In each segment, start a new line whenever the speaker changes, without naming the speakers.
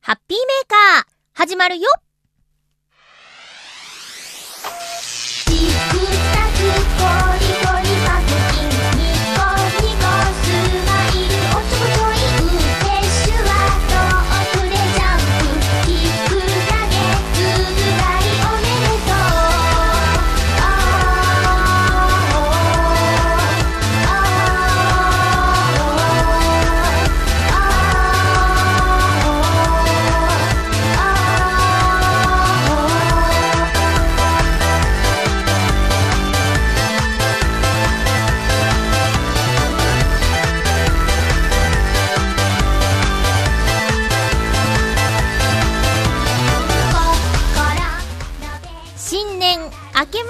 ハッピーメーカー、始まるよ。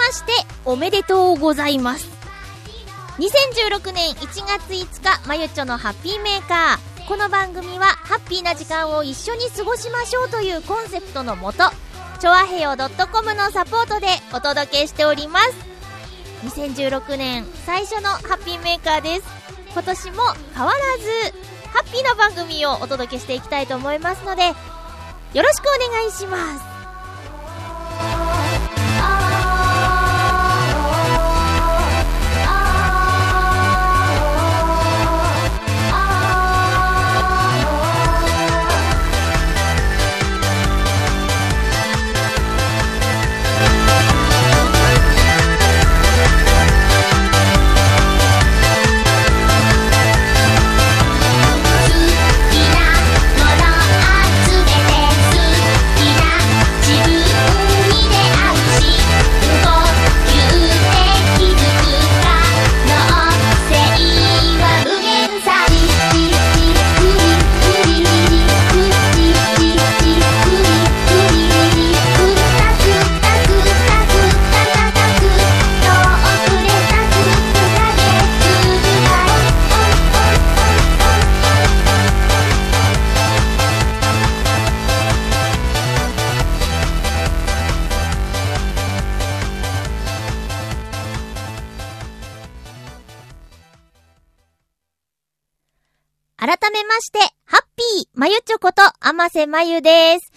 ましておめでとうございます。2016年1月5日、まゆちょのハッピーメーカー。この番組は、ハッピーな時間を一緒に過ごしましょうというコンセプトのもと、ちょあへよ .com のサポートでお届けしております。2016年最初のハッピーメーカーです。今年も変わらず、ハッピーな番組をお届けしていきたいと思いますので、よろしくお願いします。甘瀬、ませまゆです。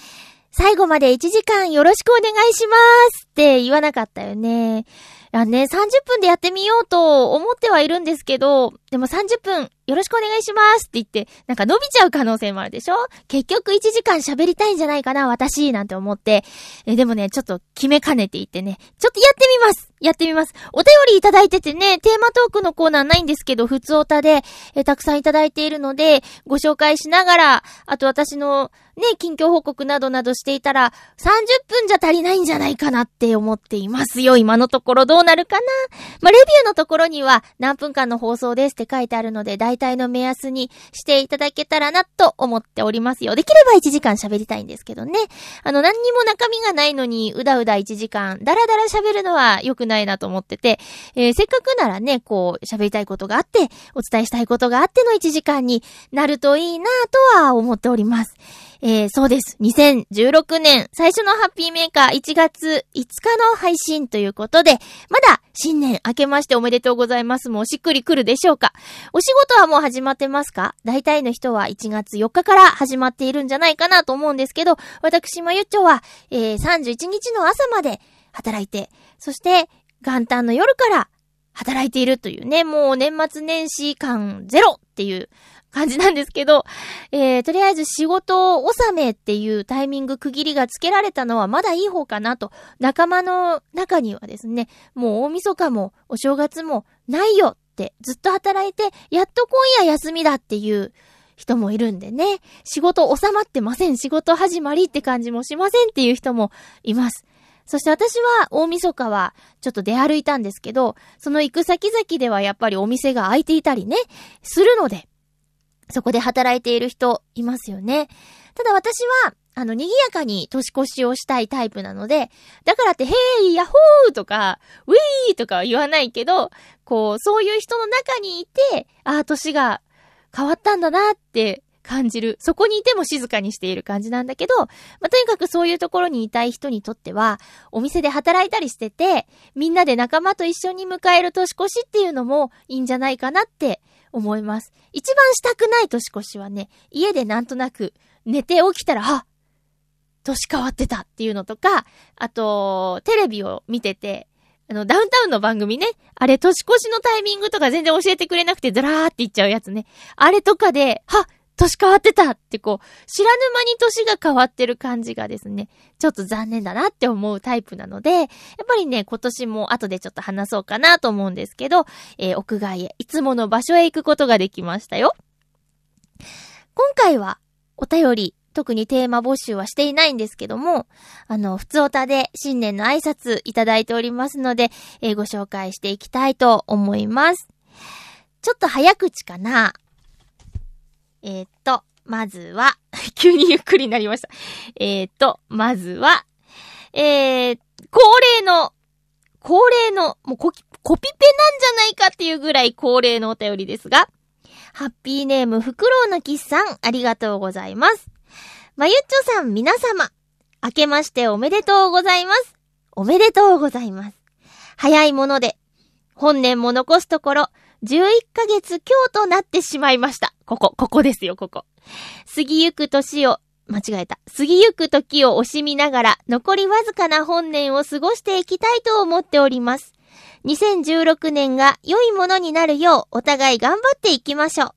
最後まで1時間よろしくお願いしますって言わなかったよね。いやね、30分でやってみようと思ってはいるんですけど、でも30分よろしくお願いしますって言って、なんか伸びちゃう可能性もあるでしょ？結局1時間喋りたいんじゃないかな、私、なんて思って。え、でもね、ちょっと決めかねていてね、ちょっとやってみます！やってみます。お便りいただいててね、テーマトークのコーナーないんですけど、普通おたで、え、たくさんいただいているので、ご紹介しながら、あと私のね、近況報告などなどしていたら、30分じゃ足りないんじゃないかなって思っていますよ。今のところどうなるかな？まあ、レビューのところには何分間の放送です。って書いてあるので、大体の目安にしていただけたらなと思っておりますよ。できれば1時間喋りたいんですけどね。あの、何にも中身がないのに、うだうだ1時間、だらだら喋るのは良くないなと思ってて、えーせっかくならね、こう、喋りたいことがあって、お伝えしたいことがあっての1時間になるといいなとは思っております。えーそうです。2016年最初のハッピーメーカー1月5日の配信ということで、まだ新年明けましておめでとうございます。もうしっくりくるでしょうか。お仕事はもう始まってますか？大体の人は1月4日から始まっているんじゃないかなと思うんですけど、私まゆっちょは、えー31日の朝まで働いて、そして元旦の夜から働いているというね、もう年末年始感ゼロっていう感じなんですけど、えー、とりあえず仕事納めっていうタイミング区切りがつけられたのはまだいい方かなと、仲間の中にはですね、もう大晦日もお正月もないよってずっと働いて、やっと今夜休みだっていう人もいるんでね、仕事収まってません、仕事始まりって感じもしませんっていう人もいます。そして私は大晦日はちょっと出歩いたんですけど、その行く先々ではやっぱりお店が開いていたりね、するので、そこで働いている人いますよね。ただ私は、あの、賑やかに年越しをしたいタイプなので、だからって、ヘイ、ヤホーとか、ウィーとかは言わないけど、こう、そういう人の中にいて、ああ、年が変わったんだなって感じる。そこにいても静かにしている感じなんだけど、まあ、とにかくそういうところにいたい人にとっては、お店で働いたりしてて、みんなで仲間と一緒に迎える年越しっていうのもいいんじゃないかなって思います。一番したくない年越しはね、家でなんとなく寝て起きたら、あ年変わってたっていうのとか、あと、テレビを見てて、あの、ダウンタウンの番組ね。あれ、年越しのタイミングとか全然教えてくれなくて、ずらーって言っちゃうやつね。あれとかで、は年変わってたってこう、知らぬ間に年が変わってる感じがですね、ちょっと残念だなって思うタイプなので、やっぱりね、今年も後でちょっと話そうかなと思うんですけど、えー、屋外へ、いつもの場所へ行くことができましたよ。今回は、お便り、特にテーマ募集はしていないんですけども、あの、普通おたで新年の挨拶いただいておりますので、えー、ご紹介していきたいと思います。ちょっと早口かなえー、っと、まずは 急にゆっくりになりました。えー、っと、まずは、えー、恒例の、恒例の、もうコピペなんじゃないかっていうぐらい恒例のお便りですが、ハッピーネームフクロウのキスさん、ありがとうございます。まゆっちょさん、皆様、明けましておめでとうございます。おめでとうございます。早いもので、本年も残すところ、11ヶ月今日となってしまいました。ここ、ここですよ、ここ。過ぎゆく年を、間違えた。過ぎゆく時を惜しみながら、残りわずかな本年を過ごしていきたいと思っております。2016年が良いものになるよう、お互い頑張っていきましょう。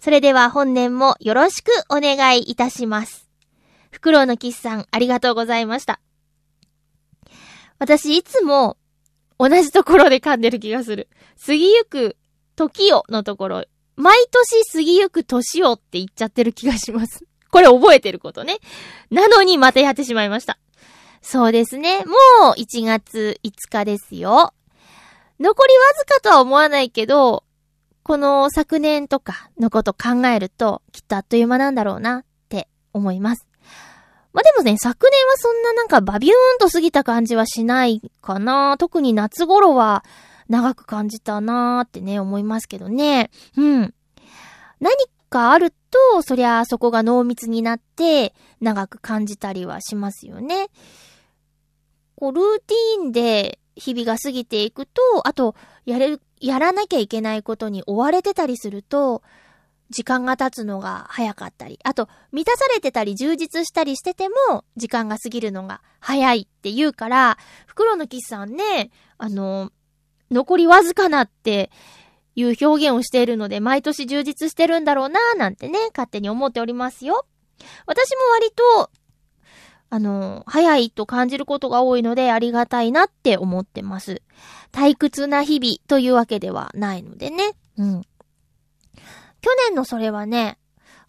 それでは本年もよろしくお願いいたします。フクロウのキスさん、ありがとうございました。私、いつも、同じところで噛んでる気がする。過ぎゆく時をのところ、毎年過ぎゆく年をって言っちゃってる気がします。これ覚えてることね。なのにまたやってしまいました。そうですね。もう1月5日ですよ。残りわずかとは思わないけど、この昨年とかのこと考えると、きっとあっという間なんだろうなって思います。まあ、でもね、昨年はそんななんかバビューンと過ぎた感じはしないかな。特に夏頃は、長く感じたなーってね、思いますけどね。うん。何かあると、そりゃあそこが濃密になって、長く感じたりはしますよね。こう、ルーティーンで日々が過ぎていくと、あと、やれる、やらなきゃいけないことに追われてたりすると、時間が経つのが早かったり、あと、満たされてたり充実したりしてても、時間が過ぎるのが早いって言うから、袋のキスさんね、あの、残りわずかなっていう表現をしているので、毎年充実してるんだろうなーなんてね、勝手に思っておりますよ。私も割と、あの、早いと感じることが多いのでありがたいなって思ってます。退屈な日々というわけではないのでね。うん。去年のそれはね、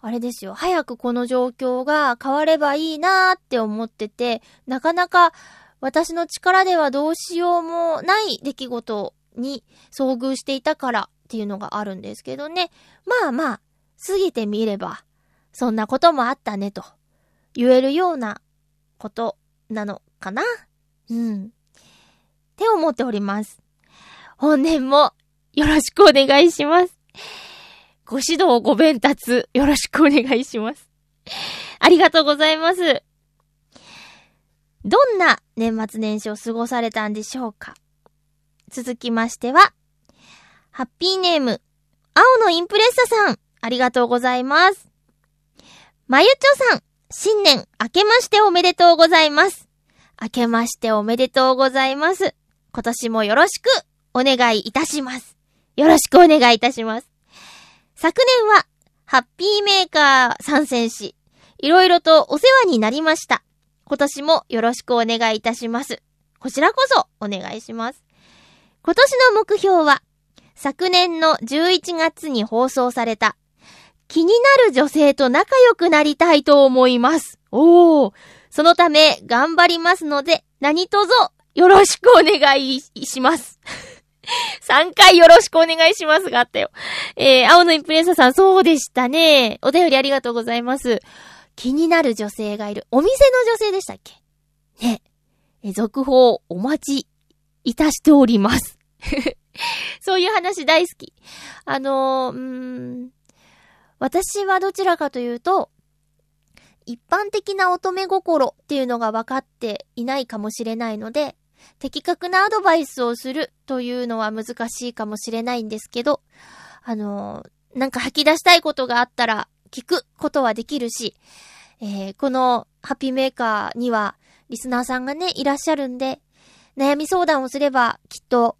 あれですよ。早くこの状況が変わればいいなーって思ってて、なかなか私の力ではどうしようもない出来事に遭遇していたからっていうのがあるんですけどね。まあまあ、過ぎてみれば、そんなこともあったねと言えるようなことなのかなうん。って思っております。本年もよろしくお願いします。ご指導ご鞭達よろしくお願いします。ありがとうございます。どんな年末年始を過ごされたんでしょうか？続きましては、ハッピーネーム、青のインプレッサさん、ありがとうございます。まゆちょさん、新年明けましておめでとうございます。明けましておめでとうございます。今年もよろしくお願いいたします。よろしくお願いいたします。昨年は、ハッピーメーカー参戦し、いろいろとお世話になりました。今年もよろしくお願いいたします。こちらこそお願いします。今年の目標は、昨年の11月に放送された、気になる女性と仲良くなりたいと思います。おー。そのため、頑張りますので、何卒、よろしくお願いします。3回よろしくお願いしますがあったよ。えー、青のインプレッサさん、そうでしたね。お便りありがとうございます。気になる女性がいる。お店の女性でしたっけ？ね。続報お待ちいたしております。そういう話大好き。あのー、うーん、私はどちらかというと、一般的な乙女心っていうのが分かっていないかもしれないので、的確なアドバイスをするというのは難しいかもしれないんですけど、あのー、なんか吐き出したいことがあったら聞くことはできるし、えー、このハッピーメーカーにはリスナーさんがね、いらっしゃるんで、悩み相談をすればきっと、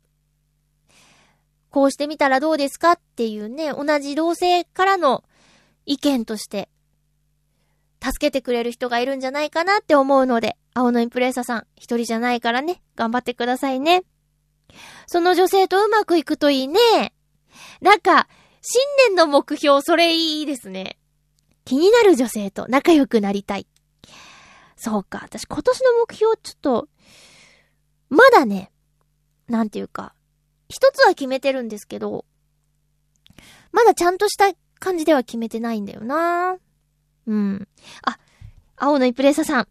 こうしてみたらどうですかっていうね、同じ同性からの意見として助けてくれる人がいるんじゃないかなって思うので、青のインプレッサさん、一人じゃないからね、頑張ってくださいね。その女性とうまくいくといいね。なんか、新年の目標、それいいですね。気になる女性と仲良くなりたい。そうか、私今年の目標ちょっと、まだね、なんていうか、一つは決めてるんですけど、まだちゃんとした感じでは決めてないんだよなうん。あ、青のイプレッサさん。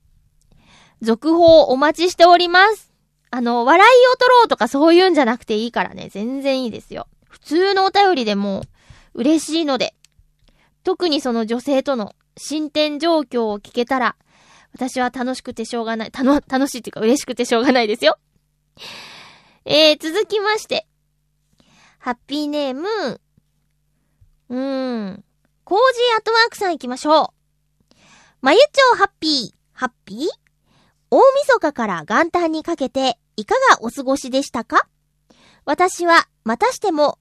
続報お待ちしております。あの、笑いを取ろうとかそういうんじゃなくていいからね。全然いいですよ。普通のお便りでも嬉しいので。特にその女性との進展状況を聞けたら、私は楽しくてしょうがない。たの、楽しいっていうか嬉しくてしょうがないですよ。えー、続きまして。ハッピーネーム、うーん。コージーアットワークさん行きましょう。まゆちょうハッピー、ハッピー？大晦日から元旦にかけて、いかがお過ごしでしたか？私は、またしても、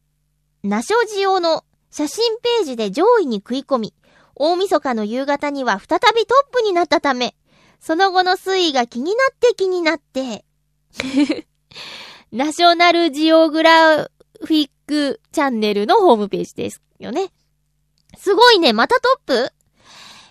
ナショジオの写真ページで上位に食い込み、大晦日の夕方には再びトップになったため、その後の推移が気になって気になって、ナショナルジオグラフィックチャンネルのホームページですよね。すごいね、またトップ？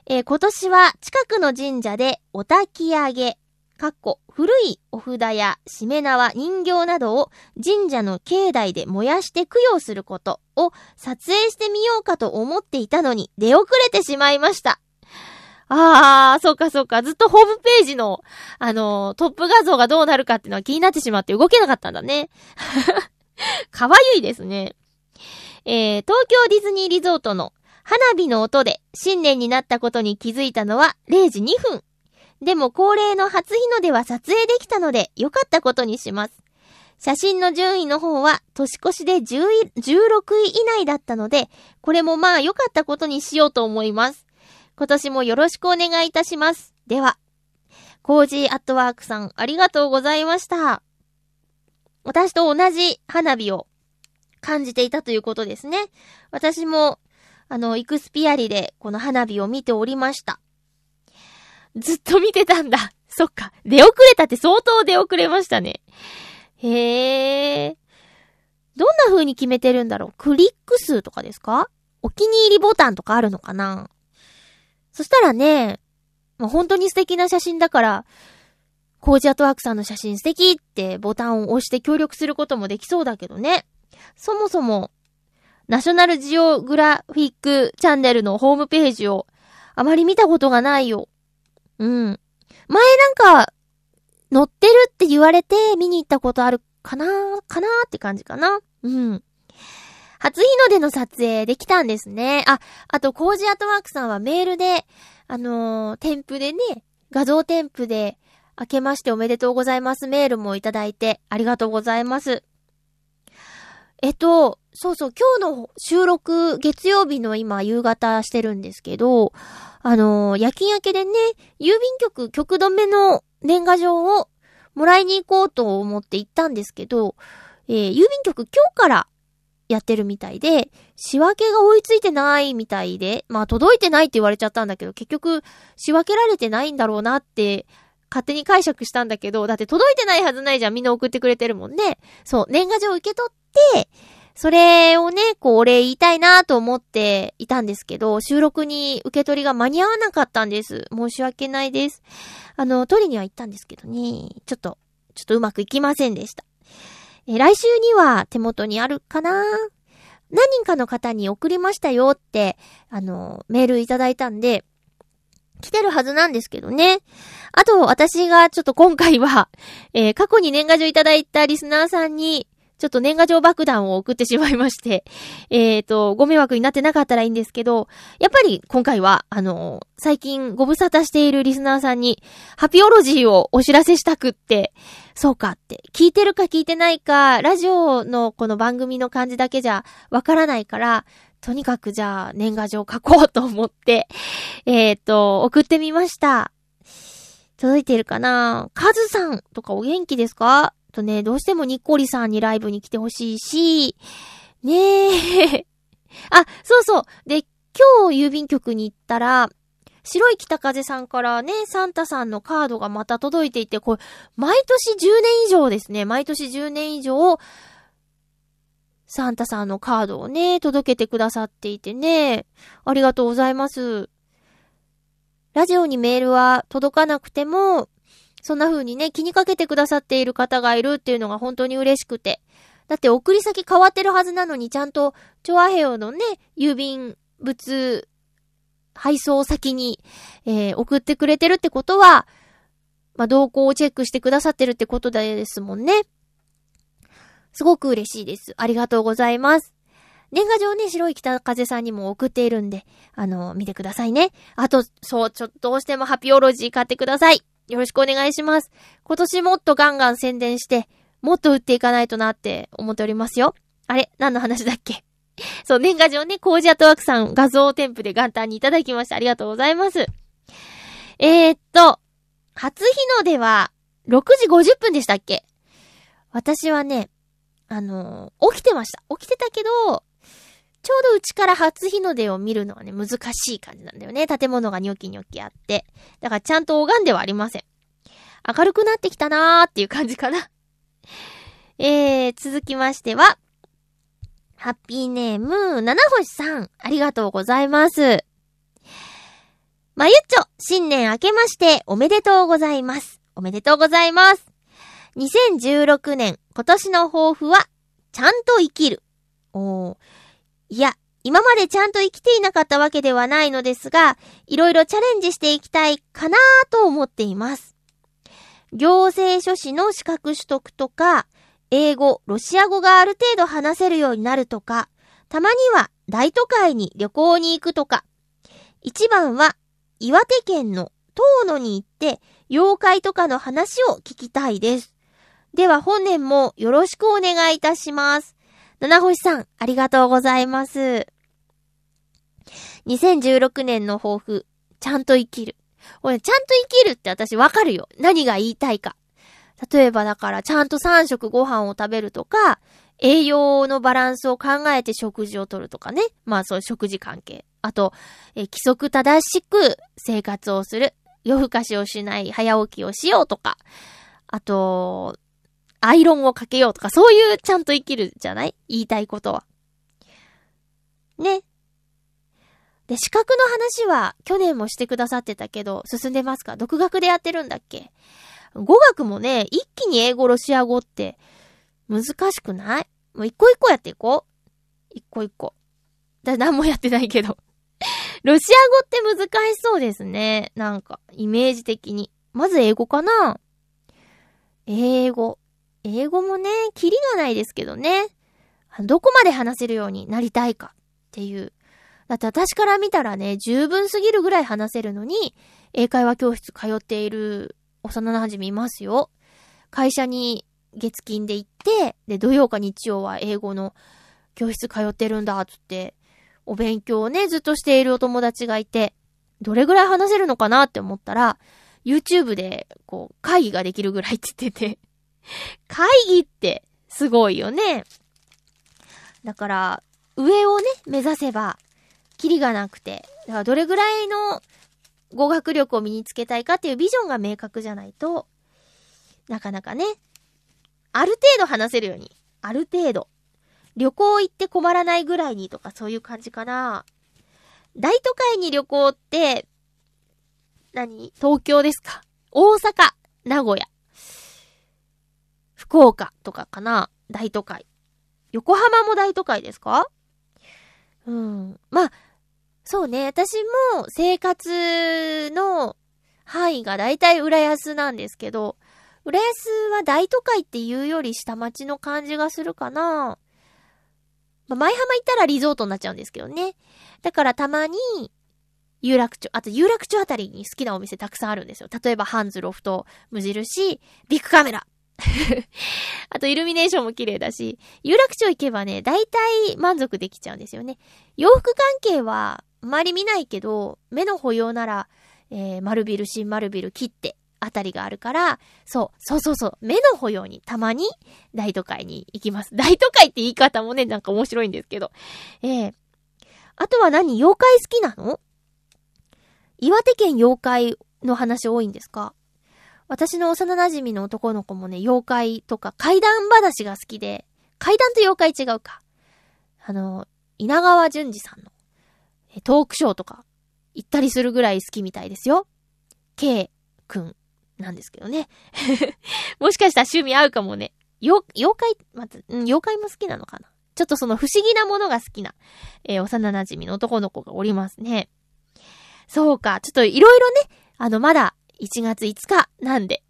えー、今年は近くの神社でお焚き上げ、かっこ古いお札やしめ縄、人形などを神社の境内で燃やして供養することを撮影してみようかと思っていたのに出遅れてしまいました。あー、そうかそうか。ずっとホームページの、あの、トップ画像がどうなるかっていうのは気になってしまって動けなかったんだね。かわゆいですね。えー、東京ディズニーリゾートの花火の音で新年になったことに気づいたのは0時2分。でも恒例の初日の出は撮影できたので良かったことにします。写真の順位の方は年越しで10位16位以内だったので、これもまあ良かったことにしようと思います。今年もよろしくお願いいたします。では、コージーアットワークさんありがとうございました。私と同じ花火を感じていたということですね。私もあの、イクスピアリでこの花火を見ておりました。ずっと見てたんだ。そっか。出遅れたって相当出遅れましたね。へえ。どんな風に決めてるんだろうクリック数とかですか？お気に入りボタンとかあるのかな？そしたらね、まあ、本当に素敵な写真だから、コージアトワークさんの写真素敵ってボタンを押して協力することもできそうだけどね。そもそも、ナショナルジオグラフィックチャンネルのホームページをあまり見たことがないよ。うん。前なんか、載ってるって言われて見に行ったことあるかなかなって感じかな。うん。初日の出の撮影できたんですね。あ、あと、コージアートワークさんはメールで、あのー、添付でね、画像添付で、明けましておめでとうございますメールもいただいて、ありがとうございます。えっと、そうそう、今日の収録、月曜日の今、夕方してるんですけど、あのー、夜勤明けでね、郵便局、局止めの年賀状をもらいに行こうと思って行ったんですけど、えー、郵便局今日からやってるみたいで、仕分けが追いついてないみたいで、まあ届いてないって言われちゃったんだけど、結局仕分けられてないんだろうなって勝手に解釈したんだけど、だって届いてないはずないじゃん。みんな送ってくれてるもんね。そう、年賀状受け取って、それをね、こう、お礼言いたいなと思っていたんですけど、収録に受け取りが間に合わなかったんです。申し訳ないです。あの、取りには行ったんですけどね、ちょっと、ちょっとうまくいきませんでした。え来週には手元にあるかな？何人かの方に送りましたよって、あの、メールいただいたんで、来てるはずなんですけどね。あと、私がちょっと今回は、えー、過去に年賀状いただいたリスナーさんに、ちょっと年賀状爆弾を送ってしまいまして、えっ、ー、と、ご迷惑になってなかったらいいんですけど、やっぱり今回は、あの、最近ご無沙汰しているリスナーさんに、ハピオロジーをお知らせしたくって、そうかって、聞いてるか聞いてないか、ラジオのこの番組の感じだけじゃわからないから、とにかくじゃあ年賀状書こうと思って、えっ、と、送ってみました。届いてるかな？カズさんとかお元気ですか？とね、どうしてもニッコリさんにライブに来てほしいし、ねえ。あ、そうそう。で、今日郵便局に行ったら、白い北風さんからね、サンタさんのカードがまた届いていて、これ、毎年10年以上ですね。毎年10年以上、サンタさんのカードをね、届けてくださっていてね、ありがとうございます。ラジオにメールは届かなくても、そんな風にね、気にかけてくださっている方がいるっていうのが本当に嬉しくて。だって送り先変わってるはずなのに、ちゃんと、チョアヘヨのね、郵便物配送先に、えー送ってくれてるってことは、まあ、動向をチェックしてくださってるってことですもんね。すごく嬉しいです。ありがとうございます。年賀状ね、白い北風さんにも送っているんで、あの、見てくださいね。あと、そう、ちょっとどうしてもハピオロジー買ってください。よろしくお願いします。今年もっとガンガン宣伝して、もっと売っていかないとなって思っておりますよ。あれ何の話だっけ？そう、年賀状ね、コージアトワークさん画像添付で元旦にいただきました。ありがとうございます。えー、っと、初日の出は、6時50分でしたっけ？私はね、あのー起きてました。起きてたけど、ちょうどうちから初日の出を見るのはね、難しい感じなんだよね。建物がニョキニョキあって。だからちゃんと拝んではありません。明るくなってきたなーっていう感じかな。えー、続きましては、ハッピーネーム、七星さん、ありがとうございます。まゆっちょ、新年明けましておめでとうございます。おめでとうございます。2016年、今年の抱負は、ちゃんと生きる。おー。いや、今までちゃんと生きていなかったわけではないのですが、いろいろチャレンジしていきたいかなと思っています。行政書士の資格取得とか、英語、ロシア語がある程度話せるようになるとか、たまには大都会に旅行に行くとか。一番は岩手県の遠野に行って妖怪とかの話を聞きたいです。では本年もよろしくお願いいたします。七星さん、ありがとうございます。2016年の抱負、ちゃんと生きる。俺、ちゃんと生きるって私わかるよ。何が言いたいか。例えばだから、ちゃんと3食ご飯を食べるとか、栄養のバランスを考えて食事をとるとかね。まあそう食事関係。あと、え規則正しく生活をする。夜更かしをしない早起きをしようとか。あと、アイロンをかけようとか、そういうちゃんと生きるじゃない？言いたいことは。ね。で、資格の話は去年もしてくださってたけど、進んでますか？独学でやってるんだっけ？語学もね、一気に英語、ロシア語って難しくない？もう一個一個やっていこう。一個一個。だ、何もやってないけど。ロシア語って難しそうですね。なんか、イメージ的に。まず英語かな？英語。英語もね、キリがないですけどね。どこまで話せるようになりたいかっていう。だって私から見たらね、十分すぎるぐらい話せるのに、英会話教室通っている幼馴染いますよ。会社に月金で行って、で、土曜か日曜は英語の教室通ってるんだ、つって、お勉強をね、ずっとしているお友達がいて、どれぐらい話せるのかなって思ったら、YouTube で、こう、会議ができるぐらいって言ってて、会議って、すごいよね。だから、上をね、目指せば、キリがなくて、だからどれぐらいの語学力を身につけたいかっていうビジョンが明確じゃないと、なかなかね、ある程度話せるように、ある程度。旅行行って困らないぐらいにとかそういう感じかな。大都会に旅行って、何？東京ですか？大阪、名古屋、福岡とかかな？大都会。横浜も大都会ですか？うん。まあ、そうね。私も生活の範囲がだいたい浦安なんですけど、浦安は大都会っていうより下町の感じがするかな。まあ、舞浜行ったらリゾートになっちゃうんですけどね。だからたまに、有楽町、あと有楽町あたりに好きなお店たくさんあるんですよ。例えばハンズロフト、無印、ビッグカメラ。あとイルミネーションも綺麗だし、有楽町行けばね、大体満足できちゃうんですよね。洋服関係は、あまり見ないけど、目の保養なら、えー、丸ビル、新丸ビル切って、あたりがあるから、そう、そうそうそう、目の保養にたまに大都会に行きます。大都会って言い方もね、なんか面白いんですけど。ええあとは何？妖怪好きなの？岩手県妖怪の話多いんですか？私の幼馴染の男の子もね、妖怪とか怪談話が好きで、怪談と妖怪違うか。あの、稲川淳二さんのトークショーとか行ったりするぐらい好きみたいですよ。K くんなんですけどね。もしかしたら趣味合うかもね。妖怪、まず、うん、妖怪も好きなのかな。ちょっとその不思議なものが好きな、えー幼馴染の男の子がおりますね。そうか。ちょっといろいろね、あの、まだ1月5日なんで。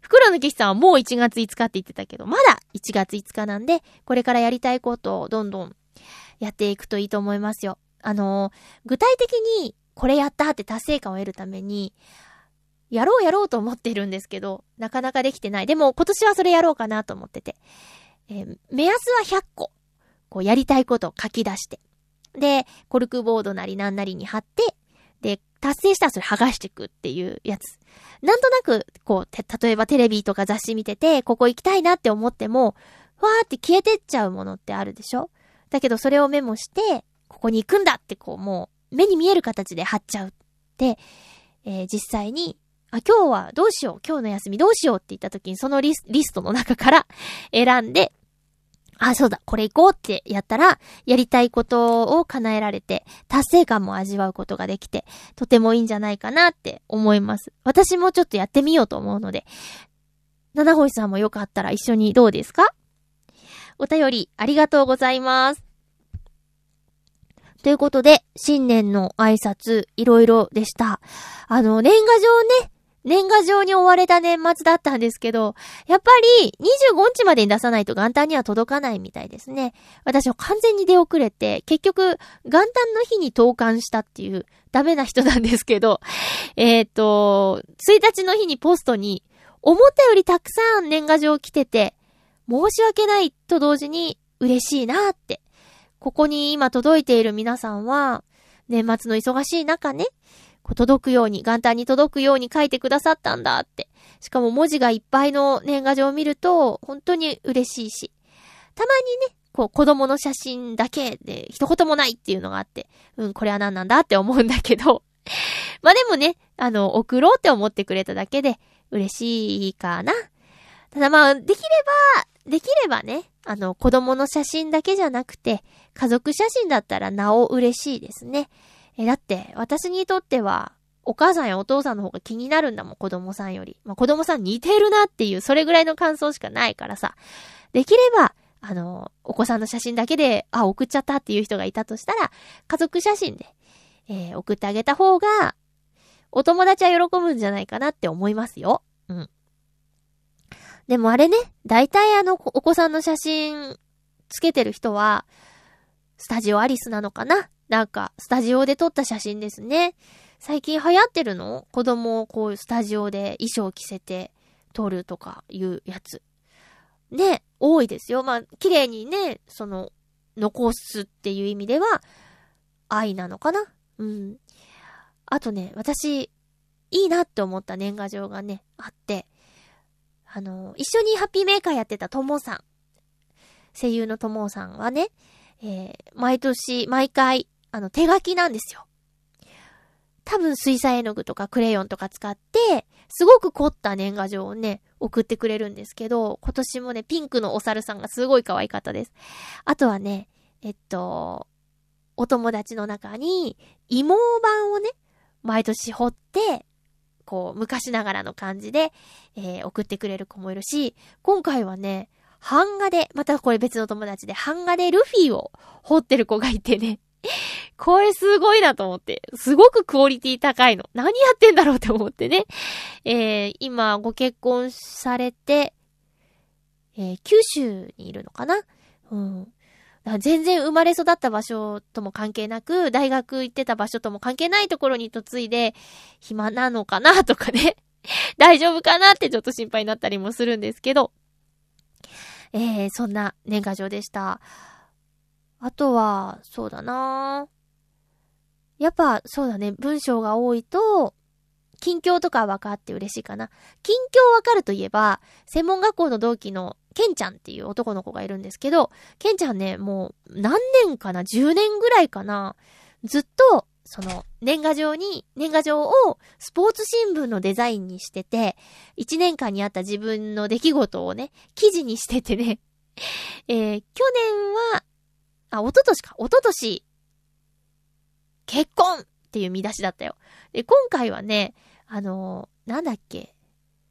袋の岸さんはもう1月5日って言ってたけど、まだ1月5日なんで、これからやりたいことをどんどんやっていくといいと思いますよ。あのー具体的にこれやったって達成感を得るために、やろうやろうと思ってるんですけど、なかなかできてない。でも今年はそれやろうかなと思ってて。えー目安は100個。こうやりたいことを書き出して。で、コルクボードなりなんなりに貼って、で、達成したらそれ剥がしていくっていうやつ。なんとなく、こう、例えばテレビとか雑誌見てて、ここ行きたいなって思っても、わーって消えてっちゃうものってあるでしょ？だけどそれをメモして、ここに行くんだってこう、もう、目に見える形で貼っちゃう。で、えー実際に、あ、今日はどうしよう今日の休みどうしようって言った時にそのリスリストの中から選んで、あ、そうだ、これ行こうってやったら、やりたいことを叶えられて、達成感も味わうことができて、とてもいいんじゃないかなって思います。私もちょっとやってみようと思うので、七星さんもよかったら一緒にどうですか？お便りありがとうございます。ということで、新年の挨拶、いろいろでした。あの、年賀状ね、年賀状に追われた年末だったんですけど、やっぱり25日までに出さないと元旦には届かないみたいですね。私は完全に出遅れて、結局元旦の日に投函したっていうダメな人なんですけど、えっ、と、1日の日にポストに思ったよりたくさん年賀状来てて、申し訳ないと同時に嬉しいなって。ここに今届いている皆さんは、年末の忙しい中ね、届くように、元旦に届くように書いてくださったんだって。しかも文字がいっぱいの年賀状を見ると、本当に嬉しいし。たまにね、こう子供の写真だけで一言もないっていうのがあって、うん、これは何なんだって思うんだけど。まあでもね、あの、送ろうって思ってくれただけで嬉しいかな。ただまあ、できれば、できればね、あの、子供の写真だけじゃなくて、家族写真だったらなお嬉しいですね。え、だって、私にとっては、お母さんやお父さんの方が気になるんだもん、子供さんより。まあ、子供さん似てるなっていう、それぐらいの感想しかないからさ。できれば、あの、お子さんの写真だけで、あ、送っちゃったっていう人がいたとしたら、家族写真で、えー送ってあげた方が、お友達は喜ぶんじゃないかなって思いますよ。うん。でもあれね、大体あの、お子さんの写真つけてる人は、スタジオアリスなのかななんか、スタジオで撮った写真ですね。最近流行ってるの？子供をこういうスタジオで衣装着せて撮るとかいうやつ。ね、多いですよ。まあ、綺麗にね、その、残すっていう意味では、愛なのかな？うん。あとね、私、いいなって思った年賀状がね、あって、あの、一緒にハッピーメーカーやってたともさん。声優のともさんはね、えー毎年、毎回、あの、手書きなんですよ。多分水彩絵の具とかクレヨンとか使って、すごく凝った年賀状をね、送ってくれるんですけど、今年もね、ピンクのお猿さんがすごい可愛かったです。あとはね、えっと、お友達の中に、芋版をね、毎年彫って、こう、昔ながらの感じで、えー送ってくれる子もいるし、今回はね、版画で、またこれ別の友達で、版画でルフィを彫ってる子がいてね、これすごいなと思って、すごくクオリティ高いの。何やってんだろうって思ってね。えー今ご結婚されて、えー九州にいるのかな？うん。だから全然生まれ育った場所とも関係なく、大学行ってた場所とも関係ないところに嫁いで、暇なのかなとかね。大丈夫かなってちょっと心配になったりもするんですけど、えー、そんな年賀状でした。あとは、そうだなぁやっぱ、そうだね、文章が多いと、近況とか分かって嬉しいかな。近況分かるといえば、専門学校の同期のケンちゃんっていう男の子がいるんですけど、ケンちゃんね、もう何年かな ?10 年ぐらいかな？ずっと、その、年賀状に、年賀状をスポーツ新聞のデザインにしてて、1年間にあった自分の出来事をね、記事にしててね、えー、去年は、あ、一昨年か、一昨年、結婚っていう見出しだったよ。で、今回はね、あのーなんだっけ、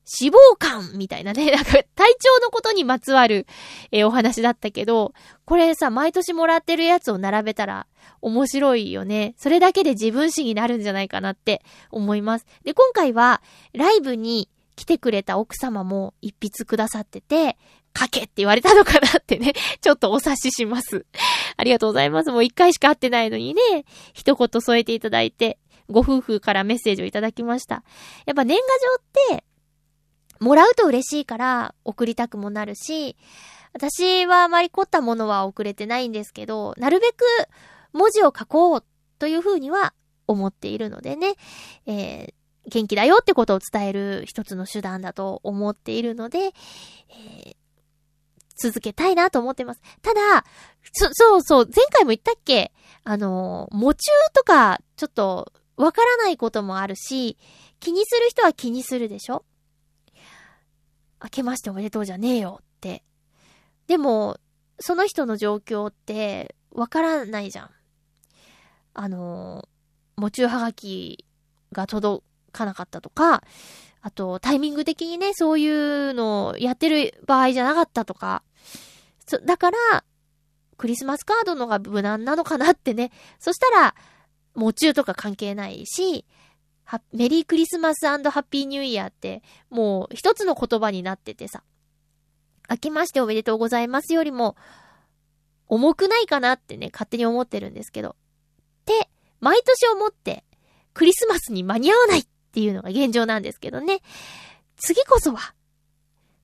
死亡感みたいなね、なんか体調のことにまつわる、えーお話だったけど、これさ、毎年もらってるやつを並べたら面白いよね。それだけで自分史になるんじゃないかなって思います。で、今回はライブに来てくれた奥様も一筆くださってて、書けって言われたのかなってね、ちょっとお察しします。ありがとうございます。もう一回しか会ってないのにね、一言添えていただいて、ご夫婦からメッセージをいただきました。やっぱ年賀状って、もらうと嬉しいから送りたくもなるし、私はあまり凝ったものは送れてないんですけど、なるべく文字を書こうというふうには思っているのでね、えー元気だよってことを伝える一つの手段だと思っているので、えー続けたいなと思ってます。ただ、そ、そうそう、前回も言ったっけ？あの、夢中とか、ちょっと、わからないこともあるし、気にする人は気にするでしょ？明けましておめでとうじゃねえよって。でも、その人の状況って、わからないじゃん。あの、夢中はがきが届かなかったとか、あと、タイミング的にね、そういうのをやってる場合じゃなかったとか、そ、だから、クリスマスカードのが無難なのかなってね。そしたら、夢中とか関係ないし、メリークリスマスハッピーニューイヤーって、もう一つの言葉になっててさ、明けましておめでとうございますよりも、重くないかなってね、勝手に思ってるんですけど。って、毎年思って、クリスマスに間に合わないっていうのが現状なんですけどね。次こそは、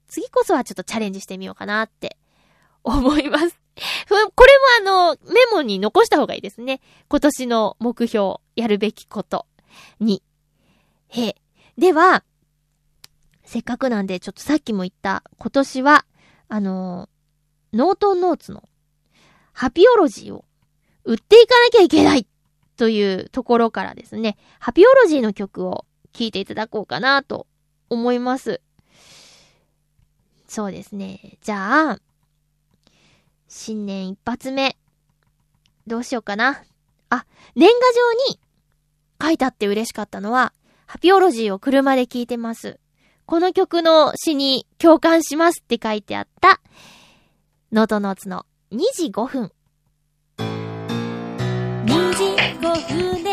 次こそはちょっとチャレンジしてみようかなって思います。これもあの、メモに残した方がいいですね。今年の目標、やるべきことに。へ。では、せっかくなんで、ちょっとさっきも言った、今年は、あのノートンノーツの、ハピオロジーを売っていかなきゃいけないというところからですね、ハピオロジーの曲を聴いていただこうかなと思います。そうですね。じゃあ、新年一発目。どうしようかな。あ、年賀状に書いたって嬉しかったのは、ハピオロジーを車で聴いてます。この曲の詩に共感しますって書いてあった、ノートノーツの2時5分。
2時5分で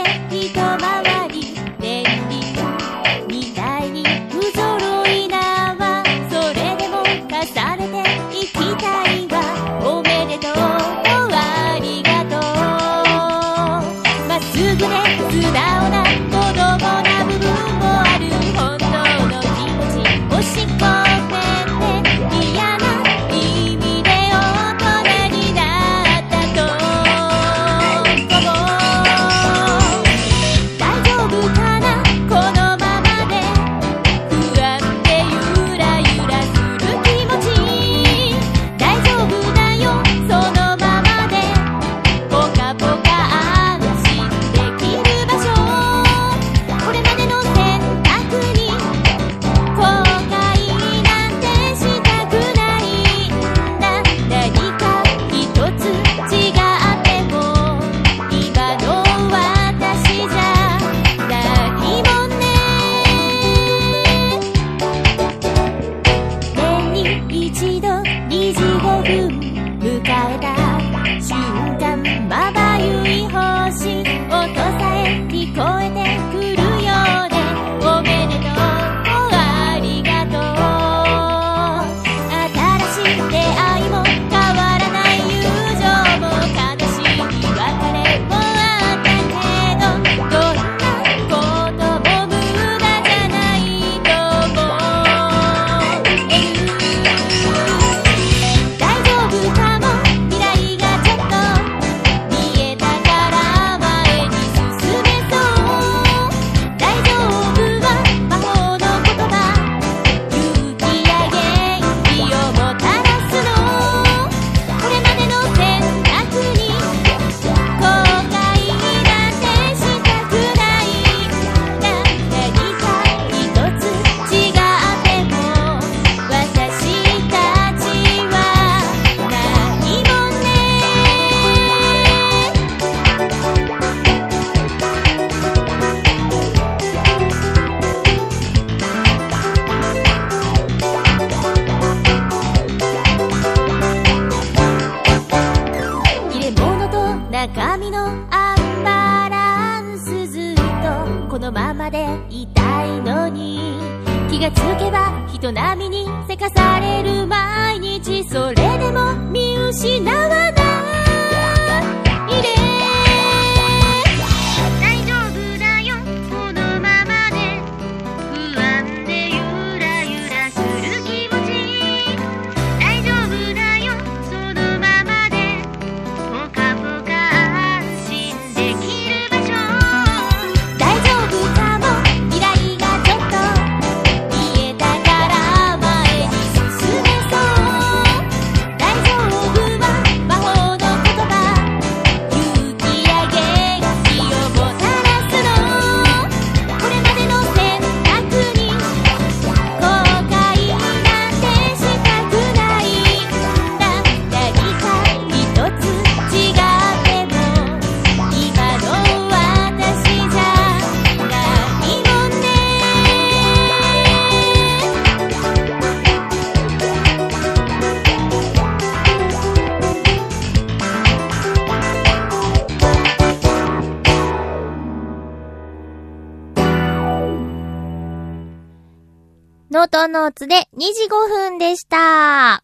ノートノーツで2時5分でした。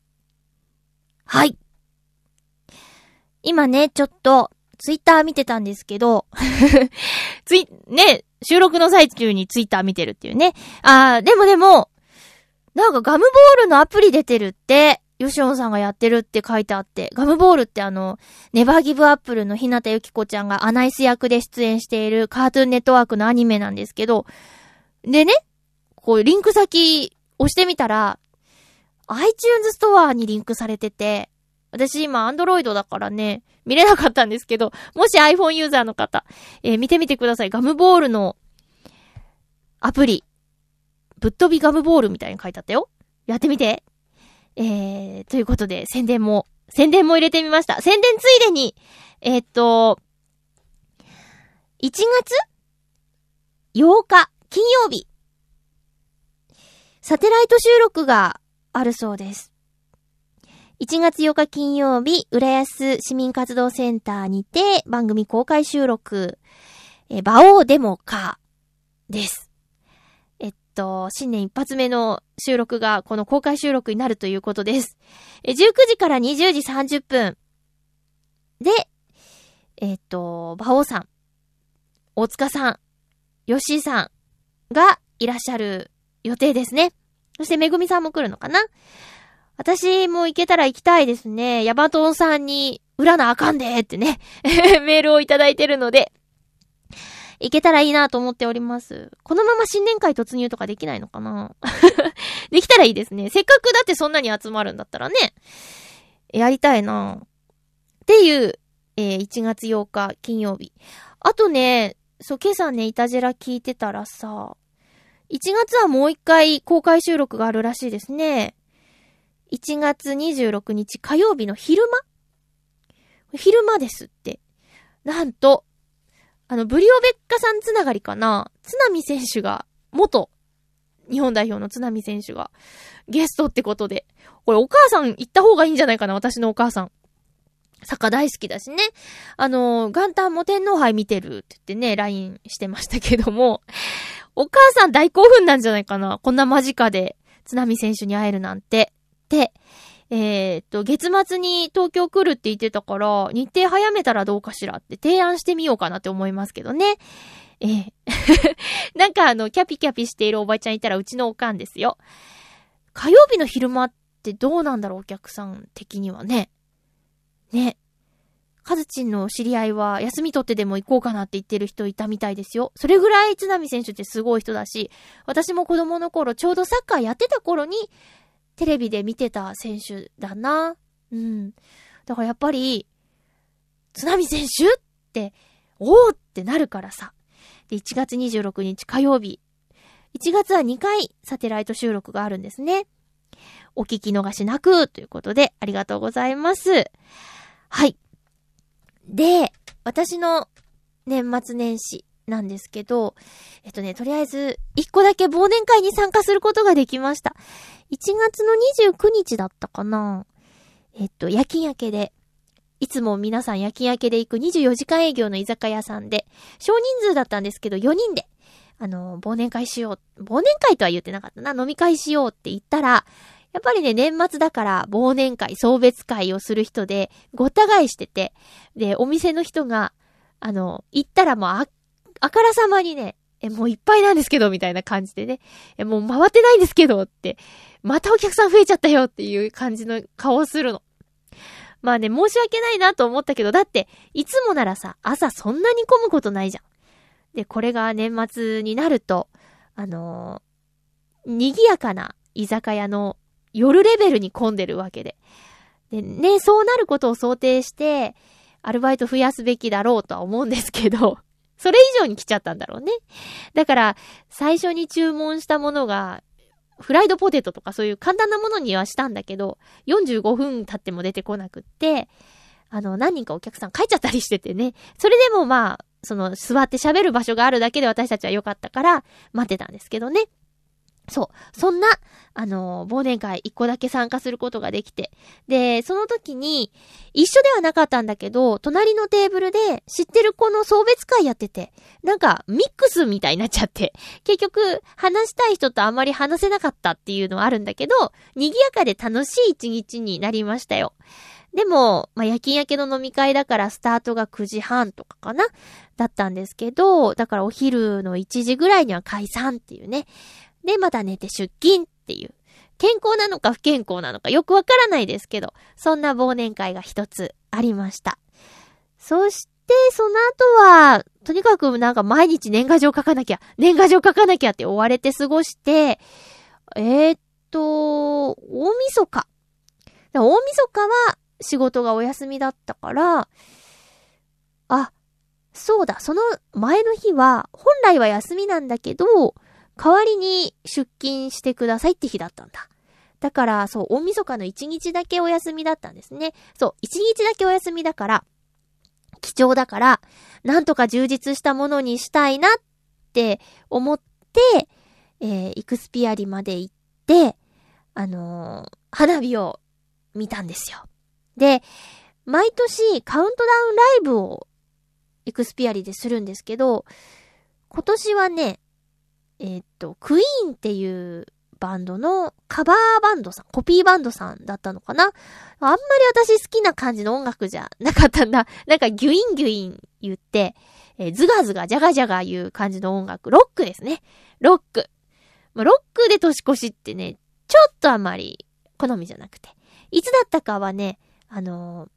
はい。今ね、ちょっと、ツイッター見てたんですけど、ツイ、ね、収録の最中にツイッター見てるっていうね。あー、でもでも、なんかガムボールのアプリ出てるって、ヨシオンさんがやってるって書いてあって、ガムボールってあの、ネバーギブアップルの日向ゆき子ちゃんがアナイス役で出演しているカートゥーンネットワークのアニメなんですけど、でね、こう、リンク先押してみたら、iTunes ストアにリンクされてて、私今 Android だからね、見れなかったんですけど、もし iPhone ユーザーの方、えー見てみてください。ガムボールのアプリ。ぶっ飛びガムボールみたいに書いてあったよ。やってみて。えー、ということで、宣伝も、宣伝も入れてみました。宣伝ついでに、えーっと、1月8日、金曜日、サテライト収録があるそうです。1月8日金曜日、浦安市民活動センターにて番組公開収録、えー、馬王デモか、です。えっと、新年一発目の収録がこの公開収録になるということです。え、19時から20時30分で、えっと、馬王さん、大塚さん、吉井さんがいらっしゃる予定ですね。そして、めぐみさんも来るのかな？私も行けたら行きたいですね。ヤバトンさんに、裏なあかんでってね、メールをいただいてるので、行けたらいいなと思っております。このまま新年会突入とかできないのかな？できたらいいですね。せっかくだってそんなに集まるんだったらね。やりたいなっていう、えー1月8日金曜日。あとね、そう、今朝ね、いたじら聞いてたらさ、1月はもう一回公開収録があるらしいですね。1月26日火曜日の昼間？昼間ですって。なんと、あの、ブリオベッカさんつながりかな？津波選手が、元、日本代表の津波選手が、ゲストってことで。これお母さん行った方がいいんじゃないかな？私のお母さん。サッカー大好きだしね。あの、元旦も天皇杯見てるって言ってね、LINE してましたけども、お母さん大興奮なんじゃないかなこんな間近で津波選手に会えるなんて。で、えーっと、月末に東京来るって言ってたから、日程早めたらどうかしらって提案してみようかなって思いますけどね。ええ なんかあの、キャピキャピしているおばちゃんいたらうちのおかんですよ。火曜日の昼間ってどうなんだろうお客さん的にはね。ね。カズチンの知り合いは休み取ってでも行こうかなって言ってる人いたみたいですよ。それぐらい津波選手ってすごい人だし、私も子供の頃ちょうどサッカーやってた頃にテレビで見てた選手だな。うん。だからやっぱり、津波選手って、おーってなるからさ。で、1月26日火曜日。1月は2回サテライト収録があるんですね。お聞き逃しなく、ということで、ありがとうございます。はい。で、私の年末年始なんですけど、えっとね、とりあえず、1個だけ忘年会に参加することができました。1月の29日だったかなえっと、夜勤明けで、いつも皆さん夜勤明けで行く24時間営業の居酒屋さんで、少人数だったんですけど4人であの、忘年会しよう。忘年会とは言ってなかったな。飲み会しようって言ったら、やっぱりね、年末だから忘年会、送別会をする人で、ごった返してて、で、お店の人が、あの、行ったらもうあ、あからさまにね、え、もういっぱいなんですけど、みたいな感じでね、え、もう回ってないんですけど、って、またお客さん増えちゃったよっていう感じの顔をするの。まあね、申し訳ないなと思ったけど、だって、いつもならさ、朝そんなに混むことないじゃん。で、これが年末になると、あのー、賑やかな居酒屋の夜レベルに混んでるわけで。で、ね、そうなることを想定して、アルバイト増やすべきだろうとは思うんですけど、それ以上に来ちゃったんだろうね。だから、最初に注文したものが、フライドポテトとかそういう簡単なものにはしたんだけど、45分経っても出てこなくって、あの、何人かお客さん帰っちゃったりしててね。それでもまあ、その、座って喋る場所があるだけで私たちは良かったから、待ってたんですけどね。そう。そんな、あの、忘年会一個だけ参加することができて。で、その時に、一緒ではなかったんだけど、隣のテーブルで知ってる子の送別会やってて、なんかミックスみたいになっちゃって、結局話したい人とあまり話せなかったっていうのはあるんだけど、賑やかで楽しい一日になりましたよ。でも、まあ、夜勤明けの飲み会だからスタートが9時半とかかな？だったんですけど、だからお昼の1時ぐらいには解散っていうね。で、また寝て出勤っていう。健康なのか不健康なのかよくわからないですけど、そんな忘年会が一つありました。そして、その後は、とにかくなんか毎日年賀状書かなきゃ、年賀状書かなきゃって追われて過ごして、えー、っと、大晦日。大晦日は仕事がお休みだったから、あ、そうだ、その前の日は、本来は休みなんだけど、代わりに出勤してくださいって日だったんだ。だから、そう、大晦日の一日だけお休みだったんですね。そう、一日だけお休みだから、貴重だから、なんとか充実したものにしたいなって思って、えー、イクスピアリまで行って、あのー、花火を見たんですよ。で、毎年カウントダウンライブをエクスピアリでするんですけど、今年はね、えー、っと、クイーンっていうバンドのカバーバンドさん、コピーバンドさんだったのかな？あんまり私好きな感じの音楽じゃなかったんだ。なんかギュインギュイン言って、えー、ズガズガジャガジャガいう感じの音楽。ロックですね。ロック。まあ、ロックで年越しってね、ちょっとあんまり好みじゃなくて。いつだったかはね、あのー、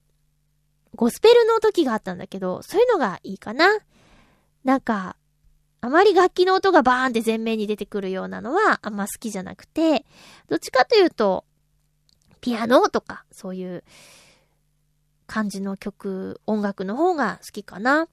ゴスペルの時があったんだけど、そういうのがいいかな。なんか、あまり楽器の音がバーンって前面に出てくるようなのはあんま好きじゃなくて、どっちかというと、ピアノとか、そういう感じの曲、音楽の方が好きかな。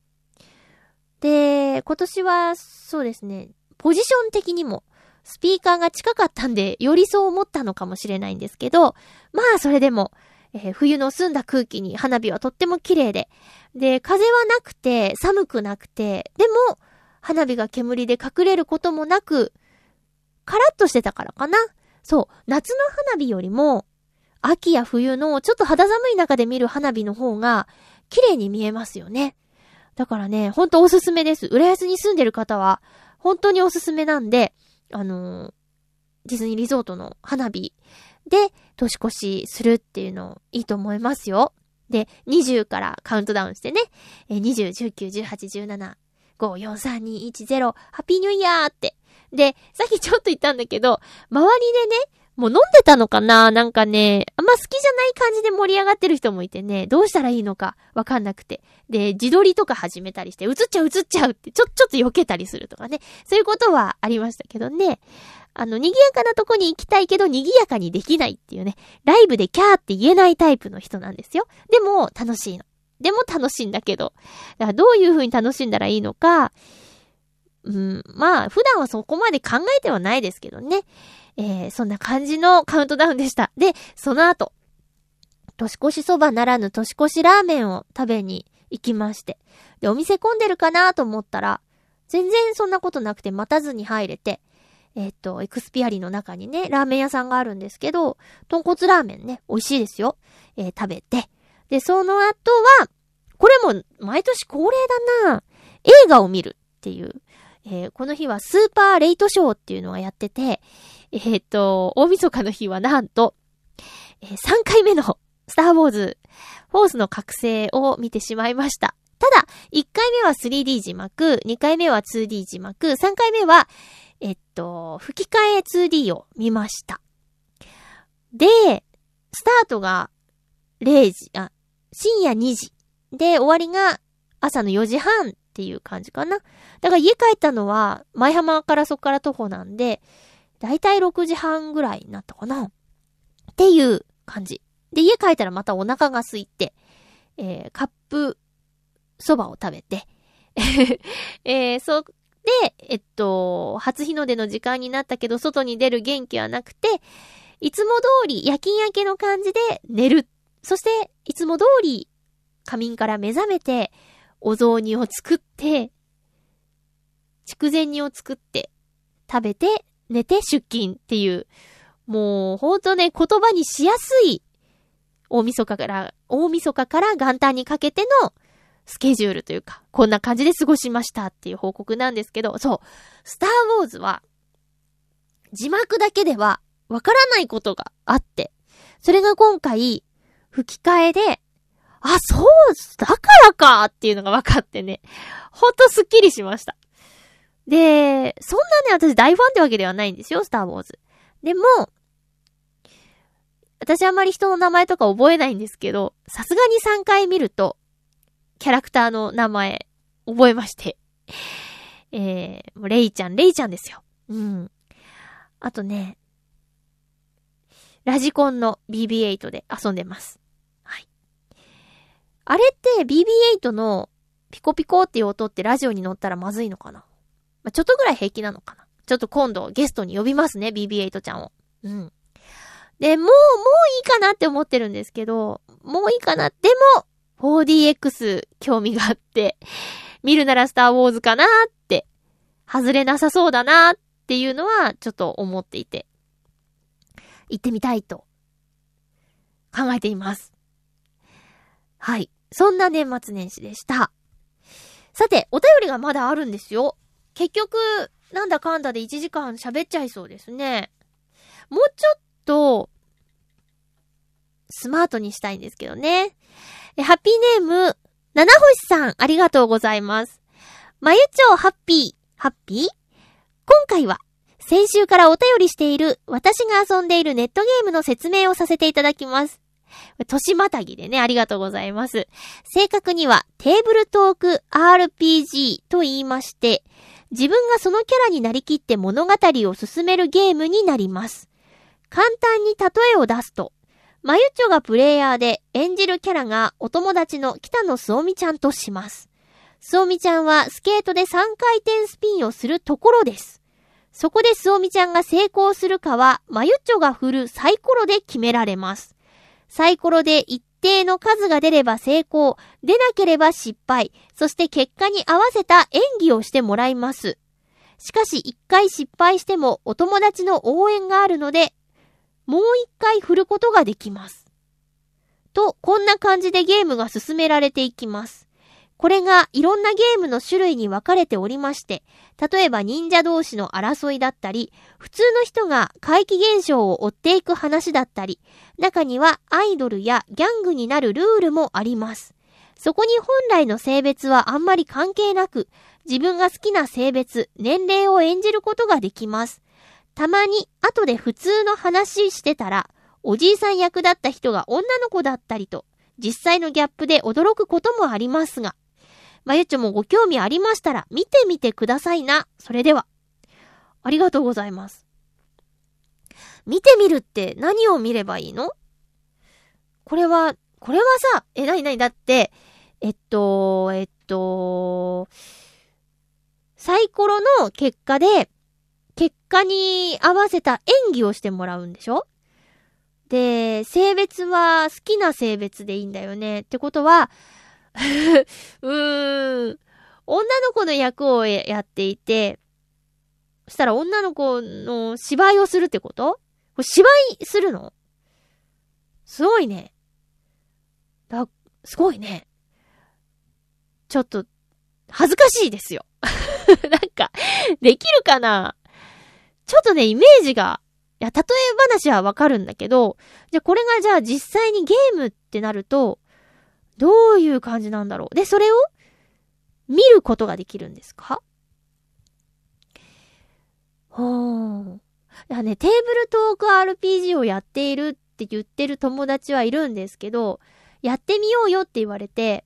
で、今年はそうですね、ポジション的にも、スピーカーが近かったんで、よりそう思ったのかもしれないんですけど、まあそれでも、えー、冬の澄んだ空気に花火はとっても綺麗で、で、風はなくて、寒くなくて、でも、花火が煙で隠れることもなく、カラッとしてたからかな。そう、夏の花火よりも、秋や冬のちょっと肌寒い中で見る花火の方が、綺麗に見えますよね。だからね、ほんとおすすめです。浦安に住んでる方は、本当におすすめなんで、あのー、ディズニーリゾートの花火で年越しするっていうのいいと思いますよ。で、20からカウントダウンしてね、20、19、18、17、543210ハッピーニューイヤーって。で、さっきちょっと言ったんだけど、周りでね、もう飲んでたのかな？なんかね、あんま好きじゃない感じで盛り上がってる人もいてね、どうしたらいいのかわかんなくて。で、自撮りとか始めたりして、映っちゃう映っちゃうって、ちょ、ちょっと避けたりするとかね。そういうことはありましたけどね。あの、賑やかなとこに行きたいけど、賑やかにできないっていうね。ライブでキャーって言えないタイプの人なんですよ。でも、楽しいの。でも楽しいんだけど。だからどういう風に楽しんだらいいのか、うん、まあ、普段はそこまで考えてはないですけどね。えー、そんな感じのカウントダウンでした。で、その後、年越しそばならぬ年越しラーメンを食べに行きまして。で、お店混んでるかなと思ったら、全然そんなことなくて待たずに入れて、えっ、と、エクスピアリの中にね、ラーメン屋さんがあるんですけど、豚骨ラーメンね、美味しいですよ。えー、食べて。で、その後は、これも毎年恒例だな映画を見るっていう、えーこの日はスーパーレイトショーっていうのがやってて、えーっと、大晦日の日はなんと、えー3回目のスターウォーズ、フォースの覚醒を見てしまいました。ただ、1回目は 3D 字幕、2回目は 2D 字幕、3回目は、えっと、吹き替え 2D を見ました。で、スタートが0時、あ、深夜2時。で、終わりが朝の4時半っていう感じかな。だから家帰ったのは、前浜からそこから徒歩なんで、だいたい6時半ぐらいになったかな。っていう感じ。で、家帰ったらまたお腹が空いて、えー、カップそばを食べて、えー、そ、で、えっと、初日の出の時間になったけど、外に出る元気はなくて、いつも通り夜勤明けの感じで寝る。そして、いつも通り仮眠から目覚めて、お雑煮を作って、筑前煮を作って、食べて、寝て出勤っていう、もう、ほんとね、言葉にしやすい、大晦日から、大晦日から元旦にかけてのスケジュールというか、こんな感じで過ごしましたっていう報告なんですけど、そう、スターウォーズは、字幕だけではわからないことがあって、それが今回、吹き替えで、あ、そう、だからかっていうのが分かってね、ほんとスッキリしました。で、そんなね、私大ファンってわけではないんですよ、スターウォーズ。でも、私あんまり人の名前とか覚えないんですけど、さすがに3回見ると、キャラクターの名前、覚えまして。えー、もうレイちゃん、レイちゃんですよ。うん。あとね、ラジコンの BB8 で遊んでます。あれって BB8 のピコピコっていう音ってラジオに乗ったらまずいのかな？まあ、ちょっとぐらい平気なのかな？ちょっと今度ゲストに呼びますね、BB8 ちゃんを。うん。で、もう、もういいかなって思ってるんですけど、もういいかな？でも、4DX 興味があって、見るならスターウォーズかなって、外れなさそうだなっていうのはちょっと思っていて、行ってみたいと考えています。はい。そんな年末年始でした。さて、お便りがまだあるんですよ。結局、なんだかんだで1時間喋っちゃいそうですね。もうちょっと、スマートにしたいんですけどね。ハッピーネーム、七星さん、ありがとうございます。まゆちょうハッピー、ハッピー？今回は、先週からお便りしている、私が遊んでいるネットゲームの説明をさせていただきます。年またぎでね、ありがとうございます。正確には、テーブルトーク RPG と言いまして、自分がそのキャラになりきって物語を進めるゲームになります。簡単に例えを出すと、まゆちょがプレイヤーで演じるキャラがお友達の北野すおみちゃんとします。すおみちゃんはスケートで3回転スピンをするところです。そこですおみちゃんが成功するかは、まゆちょが振るサイコロで決められます。サイコロで一定の数が出れば成功、出なければ失敗、そして結果に合わせた演技をしてもらいます。しかし一回失敗してもお友達の応援があるので、もう一回振ることができます。と、こんな感じでゲームが進められていきます。これがいろんなゲームの種類に分かれておりまして、例えば忍者同士の争いだったり、普通の人が怪奇現象を追っていく話だったり、中にはアイドルやギャングになるルールもあります。そこに本来の性別はあんまり関係なく、自分が好きな性別、年齢を演じることができます。たまに後で普通の話してたら、おじいさん役だった人が女の子だったりと、実際のギャップで驚くこともありますが、まゆっちょもご興味ありましたら見てみてくださいな。それでは。ありがとうございます。見てみるって何を見ればいいの？これは、これはさ、え、なになにだって、えっと、えっと、サイコロの結果で、結果に合わせた演技をしてもらうんでしょ？で、性別は好きな性別でいいんだよね。ってことは、うーん、女の子の役をやっていて、そしたら女の子の芝居をするってこと？これ芝居するの？すごいね。だ、すごいね。ちょっと、恥ずかしいですよ。なんか、できるかな？ちょっとね、イメージが、いや、例え話はわかるんだけど、じゃこれがじゃあ実際にゲームってなると、どういう感じなんだろう？で、それを見ることができるんですか？ほー。いやね、テーブルトーク RPG をやっているって言ってる友達はいるんですけど、やってみようよって言われて、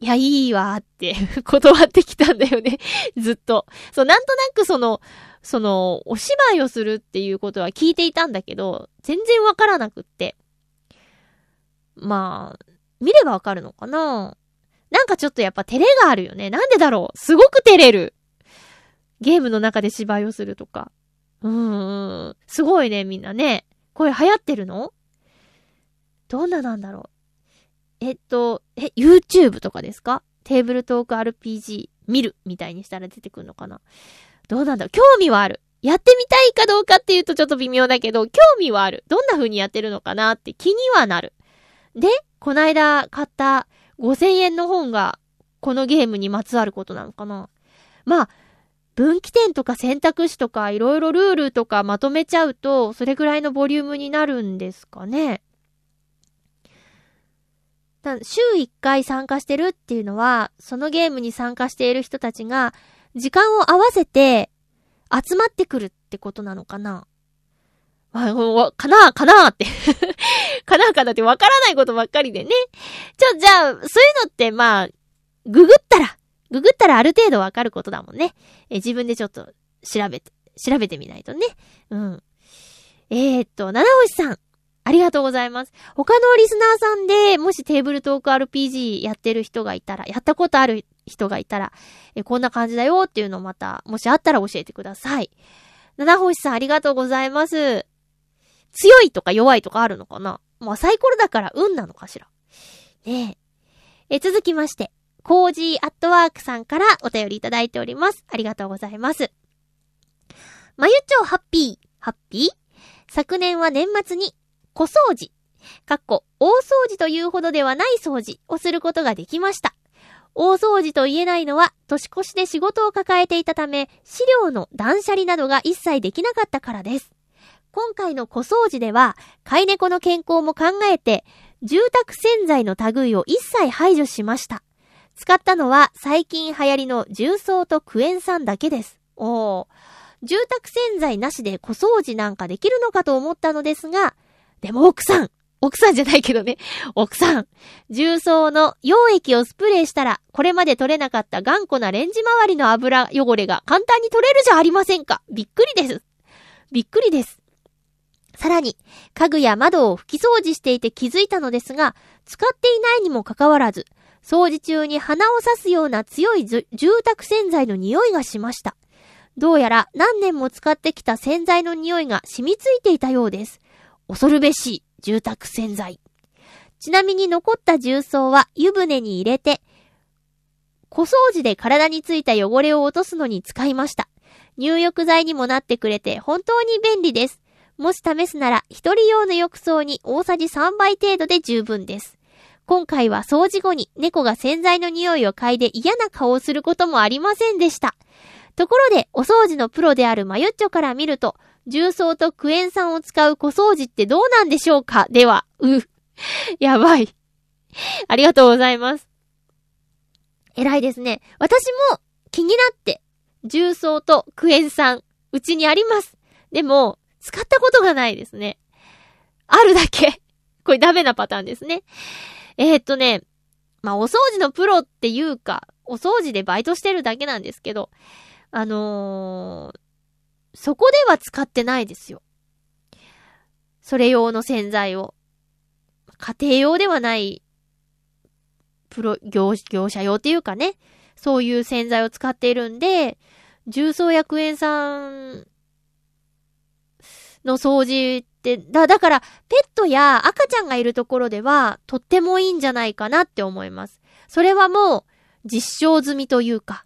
いや、いいわって 断ってきたんだよね ずっと。そう、なんとなくその、その、お芝居をするっていうことは聞いていたんだけど、全然わからなくって。まあ、見ればわかるのかな？なんかちょっとやっぱ照れがあるよね。なんでだろう？すごく照れる。ゲームの中で芝居をするとか。うーん。すごいね、みんなね。これ流行ってるの？どんななんだろう？えっと、え、YouTube とかですか？テーブルトーク RPG 見るみたいにしたら出てくるのかな？どうなんだろう？興味はある。やってみたいかどうかっていうとちょっと微妙だけど、興味はある。どんな風にやってるのかなって気にはなる。で、こないだ買った5000円の本がこのゲームにまつわることなのかなまあ、分岐点とか選択肢とかいろいろルールとかまとめちゃうと、それぐらいのボリュームになるんですかね。週1回参加してるっていうのは、そのゲームに参加している人たちが、時間を合わせて集まってくるってことなのかなあ、かなかなって かなかなってわからないことばっかりでね。ちょ、じゃあ、そういうのってまあ、ググったら、ググったらある程度わかることだもんね。え、自分でちょっと調べて、調べてみないとね。うん。えー、っと、七星さん。ありがとうございます。他のリスナーさんで、もしテーブルトーク RPG やってる人がいたら、やったことある人がいたら、え、こんな感じだよっていうのをまた、もしあったら教えてください。七星さんありがとうございます。強いとか弱いとかあるのかな？まあサイコロだから運なのかしら？ねえ。え、続きまして、コージーアットワークさんからお便りいただいております。ありがとうございます。まゆちょハッピー、ハッピー？昨年は年末に、小掃除、かっこ、大掃除というほどではない掃除をすることができました。大掃除と言えないのは、年越しで仕事を抱えていたため、資料の断捨離などが一切できなかったからです。今回の小掃除では、飼い猫の健康も考えて、住宅洗剤の類を一切排除しました。使ったのは最近流行りの重曹とクエン酸だけです。おー。住宅洗剤なしで小掃除なんかできるのかと思ったのですが、でも奥さん奥さんじゃないけどね。奥さん。重曹の溶液をスプレーしたら、これまで取れなかった頑固なレンジ周りの油汚れが簡単に取れるじゃありませんか。びっくりです。びっくりです。さらに、家具や窓を拭き掃除していて気づいたのですが、使っていないにもかかわらず、掃除中に鼻を刺すような強い住宅洗剤の匂いがしました。どうやら何年も使ってきた洗剤の匂いが染みついていたようです。恐るべし住宅洗剤。ちなみに残った重曹は湯船に入れて、小掃除で体についた汚れを落とすのに使いました。入浴剤にもなってくれて本当に便利です。もし試すなら一人用の浴槽に大さじ3倍程度で十分です。今回は掃除後に猫が洗剤の匂いを嗅いで嫌な顔をすることもありませんでした。ところで、お掃除のプロであるマユッチョから見ると、重曹とクエン酸を使う小掃除ってどうなんでしょうか？では、う。やばい。ありがとうございます。偉いですね。私も気になって、重曹とクエン酸、うちにあります。でも、使ったことがないですね。あるだけ。これダメなパターンですね。えー、っとね、まあ、お掃除のプロっていうか、お掃除でバイトしてるだけなんですけど、あのー、そこでは使ってないですよ。それ用の洗剤を。家庭用ではない、プロ、業、業者用っていうかね、そういう洗剤を使っているんで、重曹やクエン酸の掃除って、だ、だから、ペットや赤ちゃんがいるところでは、とってもいいんじゃないかなって思います。それはもう、実証済みというか、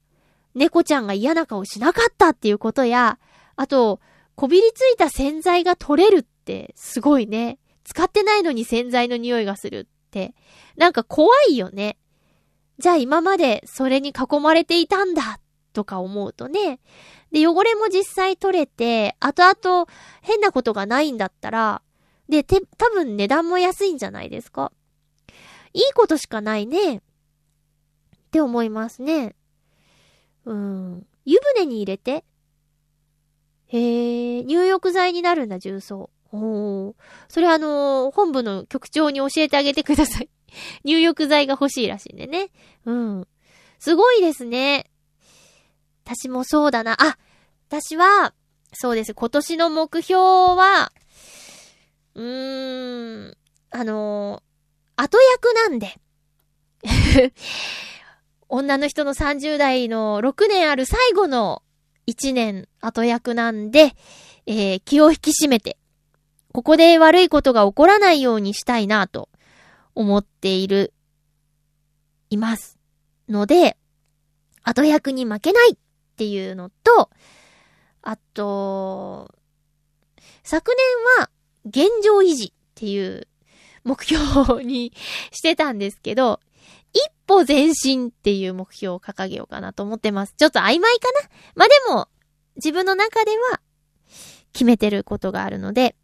猫ちゃんが嫌な顔しなかったっていうことや、あと、こびりついた洗剤が取れるってすごいね。使ってないのに洗剤の匂いがするって。なんか怖いよね。じゃあ今までそれに囲まれていたんだとか思うとね。で、汚れも実際取れて、後々変なことがないんだったら、で、て、多分値段も安いんじゃないですか。いいことしかないね。って思いますね。うん。湯船に入れて。へえ、入浴剤になるんだ、重曹。おー。それあのー、本部の局長に教えてあげてください。入浴剤が欲しいらしいんでね。うん。すごいですね。私もそうだな。あ、私は、そうです。今年の目標は、うーん、あのー、後役なんで。女の人の30代の6年ある最後の1年後役なんで、えー、気を引き締めて、ここで悪いことが起こらないようにしたいなと思っている、います。ので、後役に負けないっていうのと、あと、昨年は現状維持っていう目標にしてたんですけど、一歩前進っていう目標を掲げようかなと思ってます。ちょっと曖昧かな？まあ、でも、自分の中では決めてることがあるので、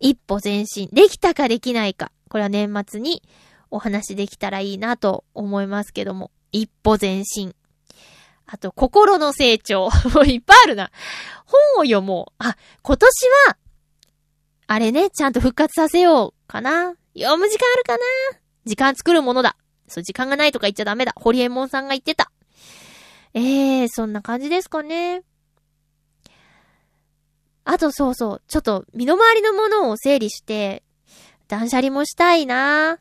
一歩前進。できたかできないか。これは年末にお話できたらいいなと思いますけども。一歩前進。あと、心の成長。もういっぱいあるな。本を読もう。あ、今年は、あれね、ちゃんと復活させようかな。読む時間あるかな時間作るものだ。そう、時間がないとか言っちゃダメだ。ホリエモンさんが言ってた。ええー、そんな感じですかね。あとそうそう、ちょっと身の回りのものを整理して、断捨離もしたいな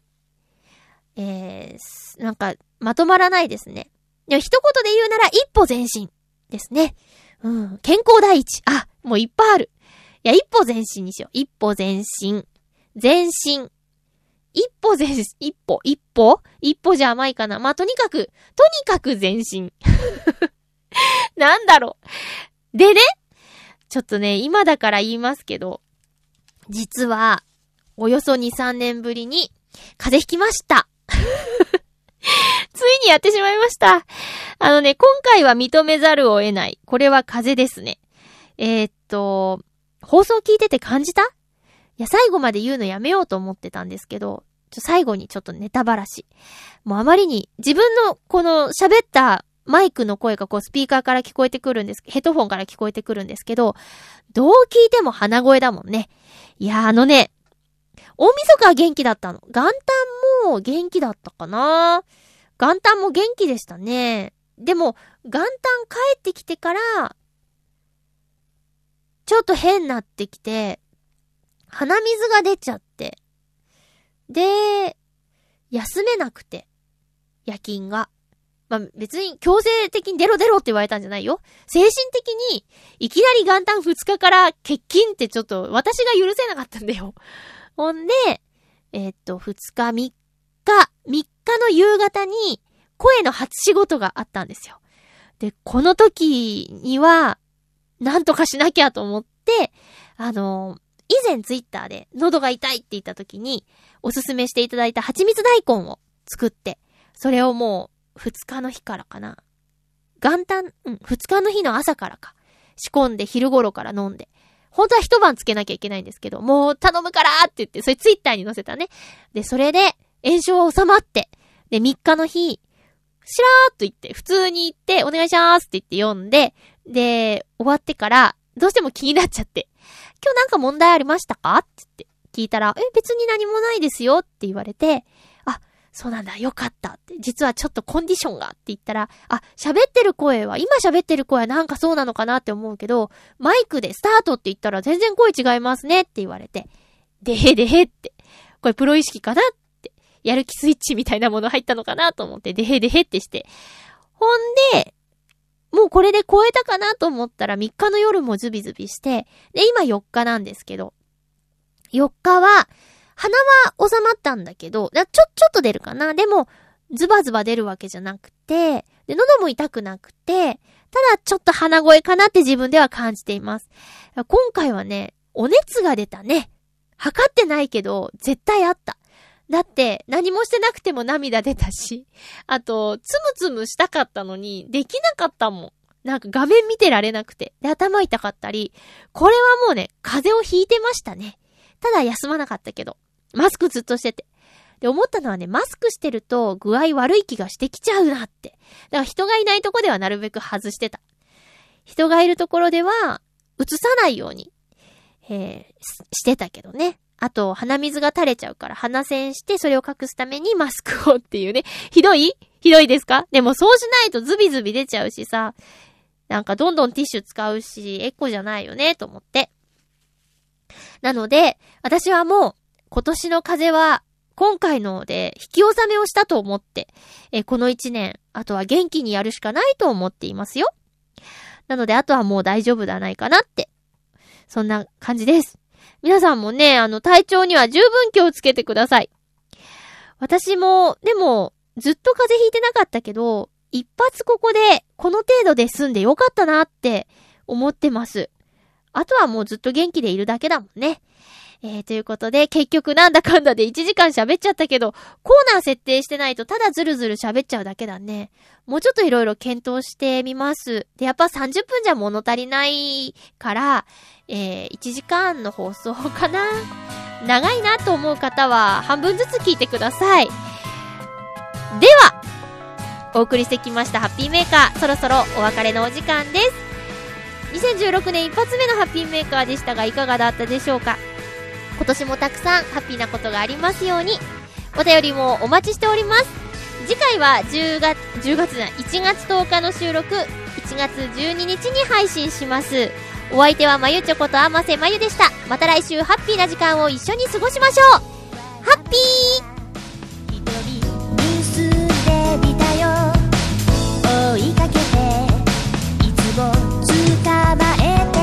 えー、なんか、まとまらないですね。いや、一言で言うなら一歩前進ですね。うん。健康第一。あ、もういっぱいある。いや、一歩前進にしよう。一歩前進。前進。一歩前進、一歩、一歩？一歩じゃ甘いかな。まあ、とにかく、とにかく前進。なんだろう。でね、ちょっとね、今だから言いますけど、実は、およそ2、3年ぶりに、風邪ひきました。ついにやってしまいました。あのね、今回は認めざるを得ない。これは風ですね。えー、っと、放送聞いてて感じた？いや、最後まで言うのやめようと思ってたんですけど、ちょ、最後にちょっとネタばらし。もうあまりに、自分のこの喋ったマイクの声がこうスピーカーから聞こえてくるんです、ヘッドフォンから聞こえてくるんですけど、どう聞いても鼻声だもんね。いや、あのね、大晦日は元気だったの。元旦も元気だったかな元旦も元気でしたね。でも、元旦帰ってきてから、ちょっと変なってきて、鼻水が出ちゃって。で、休めなくて、夜勤が。まあ、別に強制的に出ろ出ろって言われたんじゃないよ。精神的に、いきなり元旦2日から欠勤ってちょっと私が許せなかったんだよ。ほんで、えー、っと、2日3日、3日の夕方に声の初仕事があったんですよ。で、この時には、なんとかしなきゃと思って、あの以前ツイッターで喉が痛いって言った時に、おすすめしていただいた蜂蜜大根を作って、それをもう二日の日からかな。元旦、うん、二日の日の朝からか。仕込んで昼頃から飲んで。本当は一晩つけなきゃいけないんですけど、もう頼むからって言って、それツイッターに載せたね。で、それで炎症は収まって、で、三日の日、しらーっと言って、普通に行って、お願いしますって言って読んで、で、終わってから、どうしても気になっちゃって、今日なんか問題ありましたか？って言って、聞いたら、え、別に何もないですよって言われて、そうなんだ、よかったって。実はちょっとコンディションがって言ったら、あ、喋ってる声は、今喋ってる声はなんかそうなのかなって思うけど、マイクでスタートって言ったら全然声違いますねって言われて、でへでへって。これプロ意識かなって。やる気スイッチみたいなもの入ったのかなと思って、でへでへってして。ほんで、もうこれで超えたかなと思ったら3日の夜もズビズビして、で、今4日なんですけど、4日は、鼻は収まったんだけど、ちょ、ちょっと出るかな。でも、ズバズバ出るわけじゃなくて、で、喉も痛くなくて、ただちょっと鼻声かなって自分では感じています。今回はね、お熱が出たね。測ってないけど、絶対あった。だって、何もしてなくても涙出たし、あと、つむつむしたかったのに、できなかったもん。なんか画面見てられなくて。で、頭痛かったり。これはもうね、風邪をひいてましたね。ただ休まなかったけど。マスクずっとしてて。で、思ったのはね、マスクしてると具合悪い気がしてきちゃうなって。だから人がいないとこではなるべく外してた。人がいるところでは、映さないように、えー、してたけどね。あと、鼻水が垂れちゃうから鼻栓してそれを隠すためにマスクをっていうね。ひどい？ひどいですか？でもそうしないとズビズビ出ちゃうしさ。なんかどんどんティッシュ使うし、エコじゃないよね、と思って。なので、私はもう、今年の風は、今回ので引き納めをしたと思って、えこの一年、あとは元気にやるしかないと思っていますよ。なので、あとはもう大丈夫ではないかなって。そんな感じです。皆さんもね、あの、体調には十分気をつけてください。私も、でも、ずっと風邪ひいてなかったけど、一発ここで、この程度で済んでよかったなって思ってます。あとはもうずっと元気でいるだけだもんね。えー、ということで、結局なんだかんだで1時間喋っちゃったけど、コーナー設定してないとただずるずる喋っちゃうだけだね。もうちょっといろいろ検討してみます。で、やっぱ30分じゃ物足りないから、えー、1時間の放送かな。長いなと思う方は半分ずつ聞いてください。では、お送りしてきましたハッピーメーカー、そろそろお別れのお時間です。2016年一発目のハッピーメーカーでしたがいかがだったでしょうか？今年もたくさんハッピーなことがありますように。お便りもお待ちしております。次回は10月10月じな1月10日の収録。1月12日に配信します。お相手はまゆちょことあませまゆでした。また来週ハッピーな時間を一緒に過ごしましょう。ハッピー！ニュ追いかけていつも捕まえて